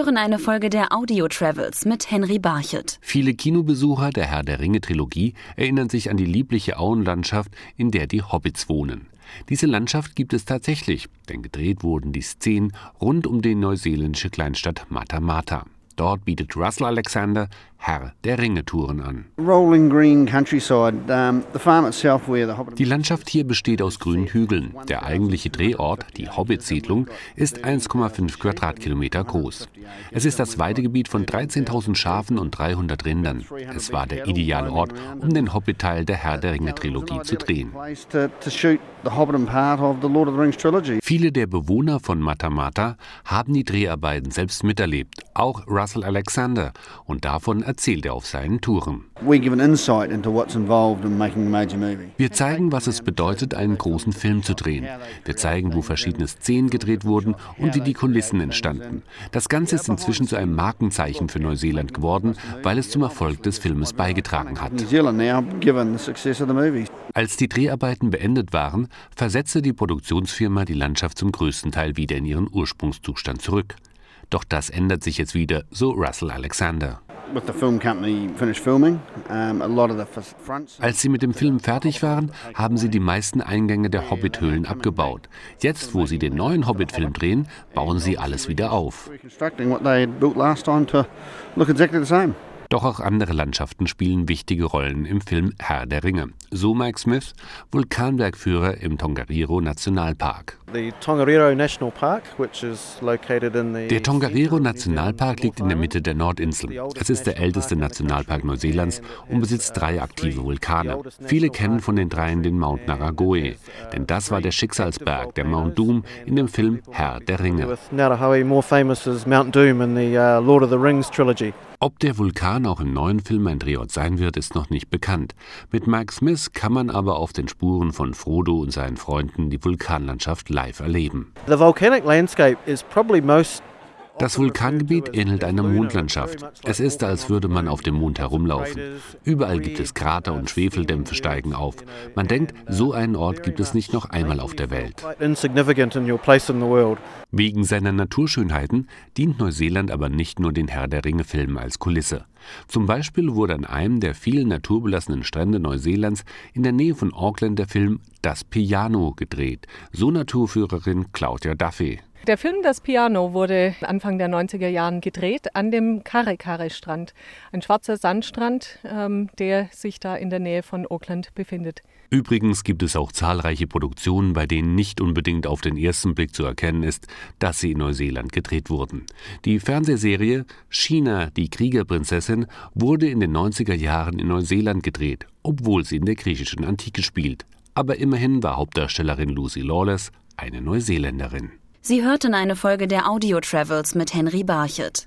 hören eine Folge der Audio Travels mit Henry Barchet. Viele Kinobesucher der Herr der Ringe Trilogie erinnern sich an die liebliche Auenlandschaft, in der die Hobbits wohnen. Diese Landschaft gibt es tatsächlich, denn gedreht wurden die Szenen rund um die neuseeländische Kleinstadt Mata Mata. Dort bietet Russell Alexander Herr der Ringe-Touren an. Die Landschaft hier besteht aus grünen Hügeln. Der eigentliche Drehort, die Hobbit-Siedlung, ist 1,5 Quadratkilometer groß. Es ist das Weidegebiet von 13.000 Schafen und 300 Rindern. Es war der ideale Ort, um den Hobbit-Teil der Herr der Ringe-Trilogie zu drehen. Viele der Bewohner von Matamata haben die Dreharbeiten selbst miterlebt, auch Russell Alexander, und davon erzählt er auf seinen Touren. Wir zeigen, was es bedeutet, einen großen Film zu drehen. Wir zeigen, wo verschiedene Szenen gedreht wurden und wie die Kulissen entstanden. Das Ganze ist inzwischen zu einem Markenzeichen für Neuseeland geworden, weil es zum Erfolg des Filmes beigetragen hat. Als die Dreharbeiten beendet waren, versetzte die Produktionsfirma die Landschaft zum größten Teil wieder in ihren Ursprungszustand zurück. Doch das ändert sich jetzt wieder, so Russell Alexander. Als sie mit dem Film fertig waren, haben sie die meisten Eingänge der Hobbit-Höhlen abgebaut. Jetzt, wo sie den neuen Hobbit-Film drehen, bauen sie alles wieder auf. Doch auch andere Landschaften spielen wichtige Rollen im Film Herr der Ringe. So Mike Smith, Vulkanbergführer im Tongariro Nationalpark. Der Tongariro Nationalpark liegt in der Mitte der Nordinsel. Es ist der älteste Nationalpark Neuseelands und besitzt drei aktive Vulkane. Viele kennen von den dreien den Mount Naragoe, denn das war der Schicksalsberg, der Mount Doom, in dem Film Herr der Ringe. Ob der Vulkan auch im neuen Film ein Drehort sein wird, ist noch nicht bekannt. Mit Mike Smith kann man aber auf den Spuren von Frodo und seinen Freunden die Vulkanlandschaft live erleben. The volcanic landscape is probably most das Vulkangebiet ähnelt einer Mondlandschaft. Es ist, als würde man auf dem Mond herumlaufen. Überall gibt es Krater und Schwefeldämpfe steigen auf. Man denkt, so einen Ort gibt es nicht noch einmal auf der Welt. Wegen seiner Naturschönheiten dient Neuseeland aber nicht nur den Herr der Ringe-Filmen als Kulisse. Zum Beispiel wurde an einem der vielen naturbelassenen Strände Neuseelands in der Nähe von Auckland der Film Das Piano gedreht, so Naturführerin Claudia Duffy. Der Film Das Piano wurde Anfang der 90er Jahren gedreht an dem Kare-Kare-Strand, ein schwarzer Sandstrand, ähm, der sich da in der Nähe von Auckland befindet. Übrigens gibt es auch zahlreiche Produktionen, bei denen nicht unbedingt auf den ersten Blick zu erkennen ist, dass sie in Neuseeland gedreht wurden. Die Fernsehserie China, die Kriegerprinzessin, wurde in den 90er Jahren in Neuseeland gedreht, obwohl sie in der griechischen Antike spielt. Aber immerhin war Hauptdarstellerin Lucy Lawless eine Neuseeländerin. Sie hörten eine Folge der Audio Travels mit Henry Barchet.